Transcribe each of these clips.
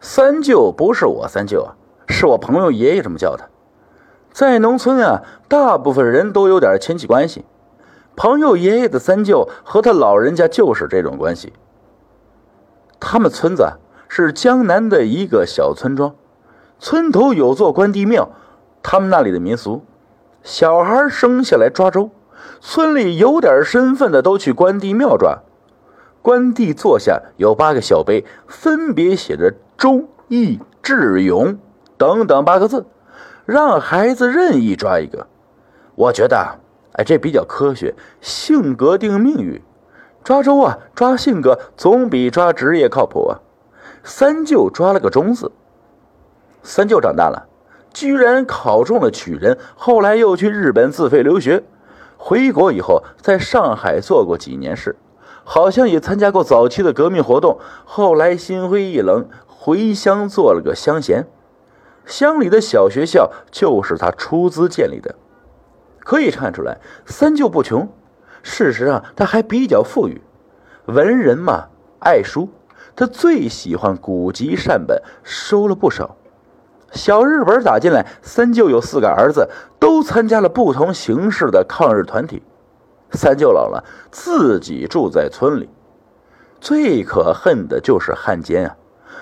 三舅不是我三舅啊，是我朋友爷爷这么叫他。在农村啊，大部分人都有点亲戚关系。朋友爷爷的三舅和他老人家就是这种关系。他们村子是江南的一个小村庄，村头有座关帝庙。他们那里的民俗，小孩生下来抓周，村里有点身份的都去关帝庙抓。关帝坐下有八个小碑，分别写着“忠义智勇”等等八个字。让孩子任意抓一个，我觉得，哎，这比较科学。性格定命运，抓周啊，抓性格总比抓职业靠谱啊。三舅抓了个忠字，三舅长大了，居然考中了举人，后来又去日本自费留学，回国以后在上海做过几年事，好像也参加过早期的革命活动，后来心灰意冷，回乡做了个乡贤。乡里的小学校就是他出资建立的，可以看出来，三舅不穷。事实上，他还比较富裕。文人嘛，爱书，他最喜欢古籍善本，收了不少。小日本打进来，三舅有四个儿子，都参加了不同形式的抗日团体。三舅老了，自己住在村里。最可恨的就是汉奸啊！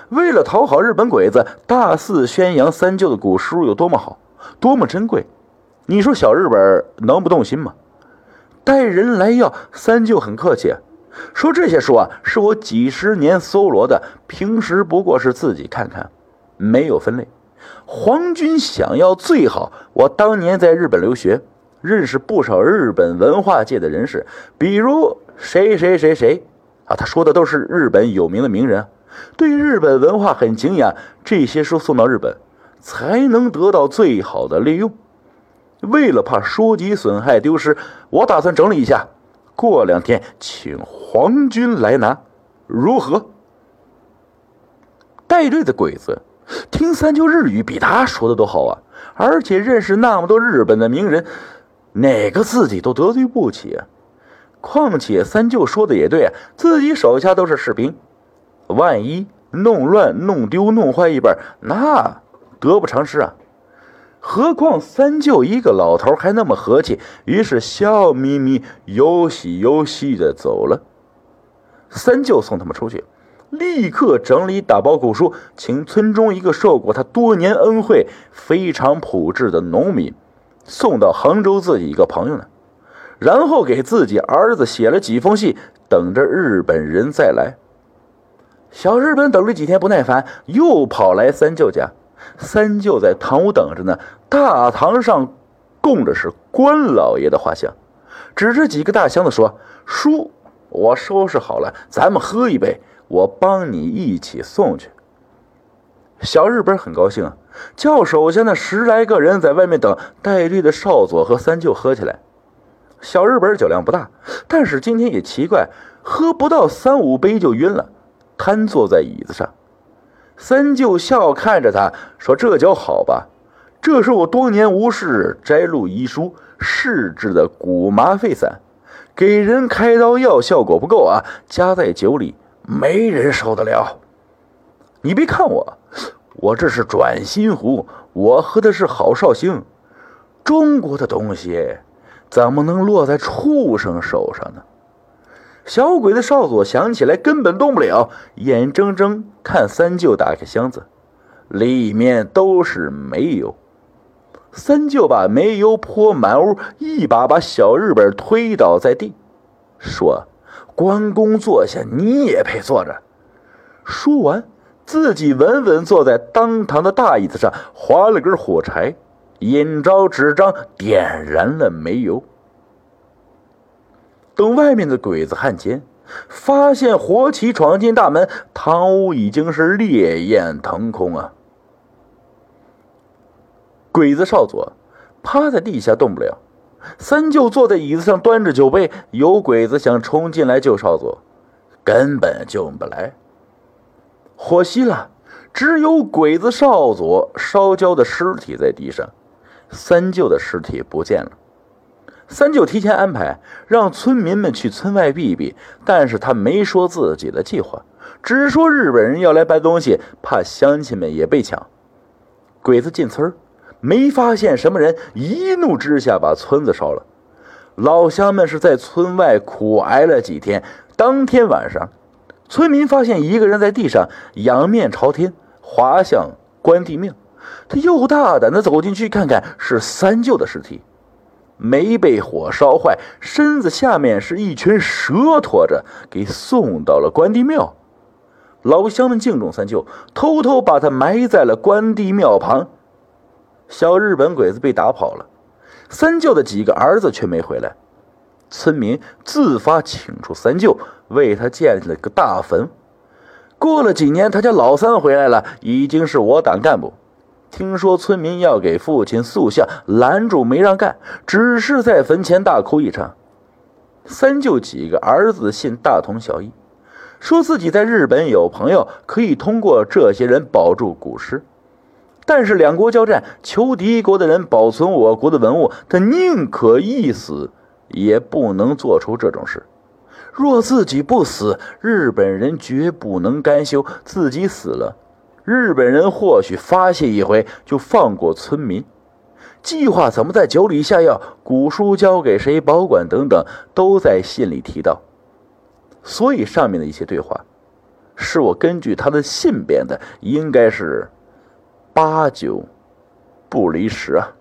为了讨好日本鬼子，大肆宣扬三舅的古书有多么好，多么珍贵。你说小日本能不动心吗？带人来要三舅很客气，说这些书啊是我几十年搜罗的，平时不过是自己看看，没有分类。皇军想要最好，我当年在日本留学，认识不少日本文化界的人士，比如谁谁谁谁啊，他说的都是日本有名的名人。对日本文化很敬仰，这些书送到日本，才能得到最好的利用。为了怕书籍损害丢失，我打算整理一下，过两天请皇军来拿，如何？带队的鬼子听三舅日语比他说的都好啊，而且认识那么多日本的名人，哪个自己都得罪不起啊。况且三舅说的也对啊，自己手下都是士兵。万一弄乱、弄丢、弄坏一本，那得不偿失啊！何况三舅一个老头还那么和气，于是笑眯眯、有喜有喜的走了。三舅送他们出去，立刻整理打包古书，请村中一个受过他多年恩惠、非常朴质的农民送到杭州自己一个朋友那，然后给自己儿子写了几封信，等着日本人再来。小日本等了几天，不耐烦，又跑来三舅家。三舅在堂屋等着呢。大堂上供着是关老爷的画像，指着几个大箱子说：“叔我收拾好了，咱们喝一杯，我帮你一起送去。”小日本很高兴啊，叫手下那十来个人在外面等，带队的少佐和三舅喝起来。小日本酒量不大，但是今天也奇怪，喝不到三五杯就晕了。瘫坐在椅子上，三舅笑看着他说：“这酒好吧？这是我多年无事摘录医书试制的古麻沸散，给人开刀药效果不够啊，加在酒里没人受得了。你别看我，我这是转心壶，我喝的是好绍兴。中国的东西怎么能落在畜生手上呢？”小鬼子少佐想起来根本动不了，眼睁睁看三舅打开箱子，里面都是煤油。三舅把煤油泼满屋，一把把小日本推倒在地，说：“关公坐下，你也配坐着。”说完，自己稳稳坐在当堂的大椅子上，划了根火柴，引着纸张点燃了煤油。等外面的鬼子汉奸发现火起闯进大门，堂屋已经是烈焰腾空啊！鬼子少佐趴在地下动不了，三舅坐在椅子上端着酒杯，有鬼子想冲进来救少佐，根本救不来。火熄了，只有鬼子少佐烧焦的尸体在地上，三舅的尸体不见了。三舅提前安排让村民们去村外避避，但是他没说自己的计划，只说日本人要来搬东西，怕乡亲们也被抢。鬼子进村没发现什么人，一怒之下把村子烧了。老乡们是在村外苦挨了几天。当天晚上，村民发现一个人在地上仰面朝天，滑向关帝庙。他又大胆的走进去看看，是三舅的尸体，没被火烧坏，身子下面是一群蛇拖着，给送到了关帝庙。老乡们敬重三舅，偷偷把他埋在了关帝庙旁。小日本鬼子被打跑了，三舅的几个儿子却没回来。村民自发请出三舅，为他建了个大坟。过了几年，他家老三回来了，已经是我党干部。听说村民要给父亲塑像，拦住没让干，只是在坟前大哭一场。三舅几个儿子信大同小异，说自己在日本有朋友，可以通过这些人保住古尸。但是两国交战，求敌国的人保存我国的文物，他宁可一死，也不能做出这种事。若自己不死，日本人绝不能甘休；自己死了，日本人或许发泄一回，就放过村民。计划怎么在酒里下药，古书交给谁保管等等，都在信里提到。所以上面的一些对话，是我根据他的信编的，应该是。八九不离十啊。